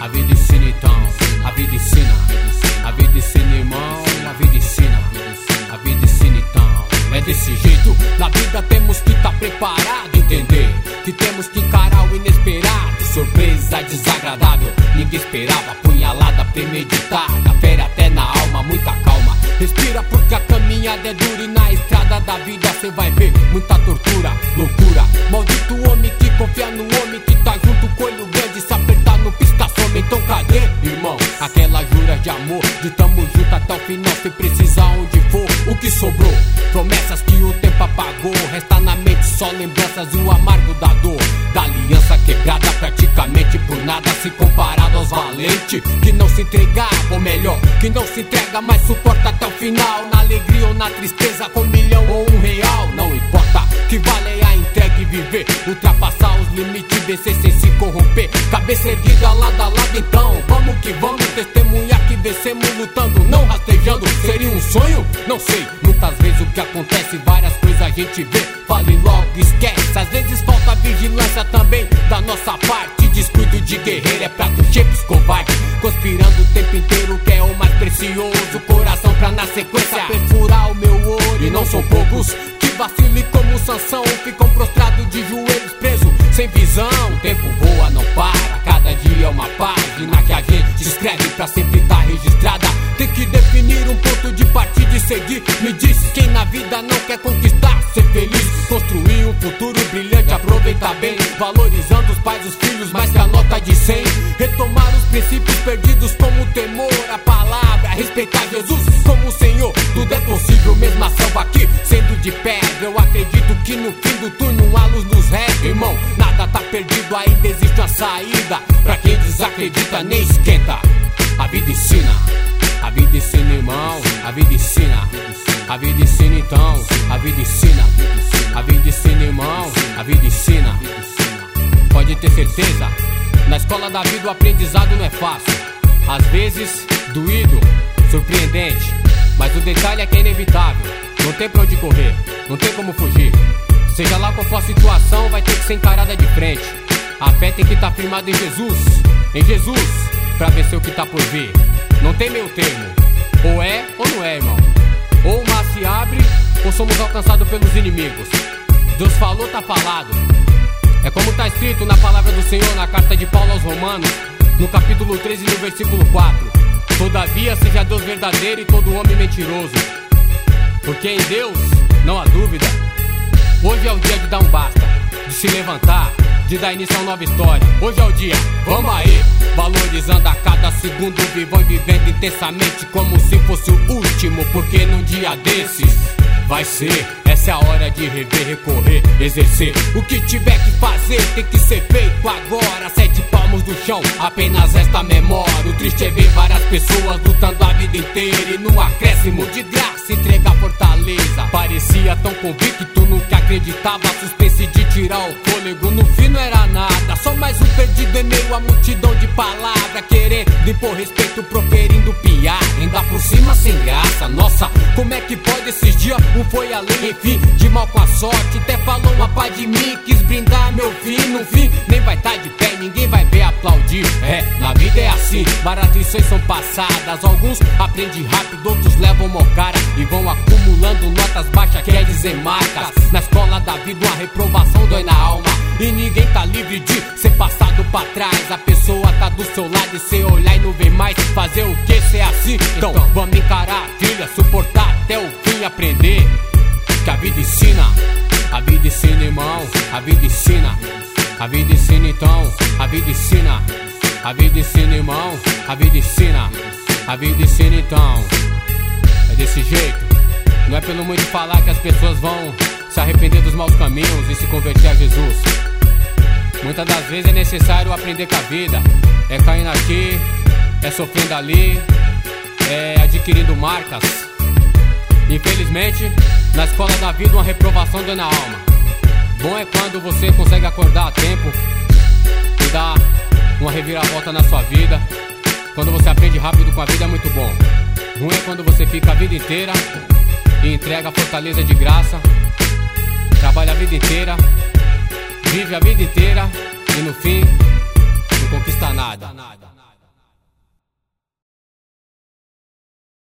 A vida ensina então, a vida ensina. A vida ensina, irmão, a vida ensina. A vida ensina então. É desse jeito, na vida temos que estar tá preparado, entender que temos que encarar o inesperado. Surpresa desagradável, ninguém esperava. Punhalada premeditada, fere até na alma, muita calma. Respira porque a caminhada é dura e na estrada da vida você vai ver muita tortura Então cadê, irmão? Aquela jura de amor, de tamo junto até o final, se precisar onde for. O que sobrou? Promessas que o tempo apagou, resta na mente só lembranças e o amargo da dor. Da aliança quebrada praticamente por nada se comparado aos valentes que não se entregavam, ou melhor, que não se entrega, mas suporta até o final. Na alegria ou na tristeza, com um milhão ou um real, não importa. Que vale a viver, ultrapassar os limites, vencer sem se corromper. Cabeça erguida lado a lado, então vamos que vamos testemunhar que vencemos lutando, não rastejando. Seria um sonho? Não sei. Muitas vezes o que acontece, várias coisas a gente vê, fala e logo esquece. Às vezes falta vigilância também da nossa parte. Descuido de guerreiro é prato cheio covarde, conspirando o tempo inteiro que é o mais precioso. Coração pra na sequência perfurar o meu olho. E não são poucos vacile como Sansão, ficam prostrados de joelhos presos, sem visão. O tempo voa, não para. Cada dia é uma página que a gente escreve pra sempre tá registrada. Tem que definir um ponto de partida e seguir. Me diz quem na vida não quer conquistar, ser feliz, construir um futuro brilhante, aproveitar bem, valorizando os pais, os filhos, mais que a nota de 100. Retomar os princípios perdidos como o temor, a palavra, respeitar Jesus como Senhor. Tudo é possível, mesmo a selva aqui sendo de pedra. Eu acredito que no fim do túnel a luz nos resta, irmão. Nada tá perdido, ainda existe uma saída. Pra quem desacredita, nem esquenta. A vida ensina. A vida ensina, irmão. A vida ensina. A vida ensina, então. A vida ensina. A vida ensina, irmão. A vida ensina. Pode ter certeza. Na escola da vida o aprendizado não é fácil. Às vezes, doído, surpreendente. Mas o detalhe é que é inevitável. Não tem pra onde correr, não tem como fugir. Seja lá qual for a situação, vai ter que ser encarada de frente. A fé tem que estar tá firmada em Jesus, em Jesus, pra vencer o que tá por vir. Não tem meio termo. Ou é ou não é, irmão. Ou o mar se abre, ou somos alcançados pelos inimigos. Deus falou, tá falado. É como tá escrito na palavra do Senhor na carta de Paulo aos Romanos, no capítulo 13, no versículo 4. Todavia seja Deus verdadeiro e todo homem mentiroso. Porque em Deus não há dúvida. Hoje é o dia de dar um basta, de se levantar, de dar início a uma nova história. Hoje é o dia, vamos aí, valorizando a cada segundo, vivão e vivendo intensamente como se fosse o último. Porque num dia desses vai ser. Essa é a hora de rever, recorrer, exercer. O que tiver que fazer tem que ser feito agora. Sete do chão, apenas esta memória. O triste é ver várias pessoas lutando a vida inteira e no acréscimo de graça entregar fortaleza. Parecia tão convicto no que acreditava, suspense de tirar o fôlego. No fim não era nada, só mais um perdido em meio à multidão de palavras. Querendo impor respeito, proferindo piada. Ainda por cima sem graça, nossa, como é que pode esses dias? Um foi além, enfim, de mal com a sorte. Até falou uma pá de mim, quis brindar meu fim. No fim, nem vai estar tá de pé, É, na vida é assim, várias lições são passadas. Alguns aprendem rápido, outros levam mocara e vão acumulando notas baixas, quer dizer marcas. Na escola da vida, uma reprovação dói na alma. E ninguém tá livre de ser passado pra trás. A pessoa tá do seu lado e cê olhar e não vê mais. Fazer o que ser assim? Então, vamos encarar a trilha, suportar até o fim, aprender que a vida ensina. A vida ensina, irmão. A vida ensina. A vida ensina, então. A vida ensina. A vida ensina, irmão. A vida ensina. A vida ensina, então. É desse jeito. Não é pelo muito falar que as pessoas vão se arrepender dos maus caminhos e se converter a Jesus. Muitas das vezes é necessário aprender com a vida. É caindo aqui, é sofrendo ali, é adquirindo marcas. Infelizmente, na escola da vida, uma reprovação deu na alma. Bom é quando você consegue acordar a tempo e dar uma reviravolta na sua vida. Quando você aprende rápido com a vida é muito bom. Ruim é quando você fica a vida inteira e entrega a fortaleza de graça. Trabalha a vida inteira, vive a vida inteira e no fim não conquista nada.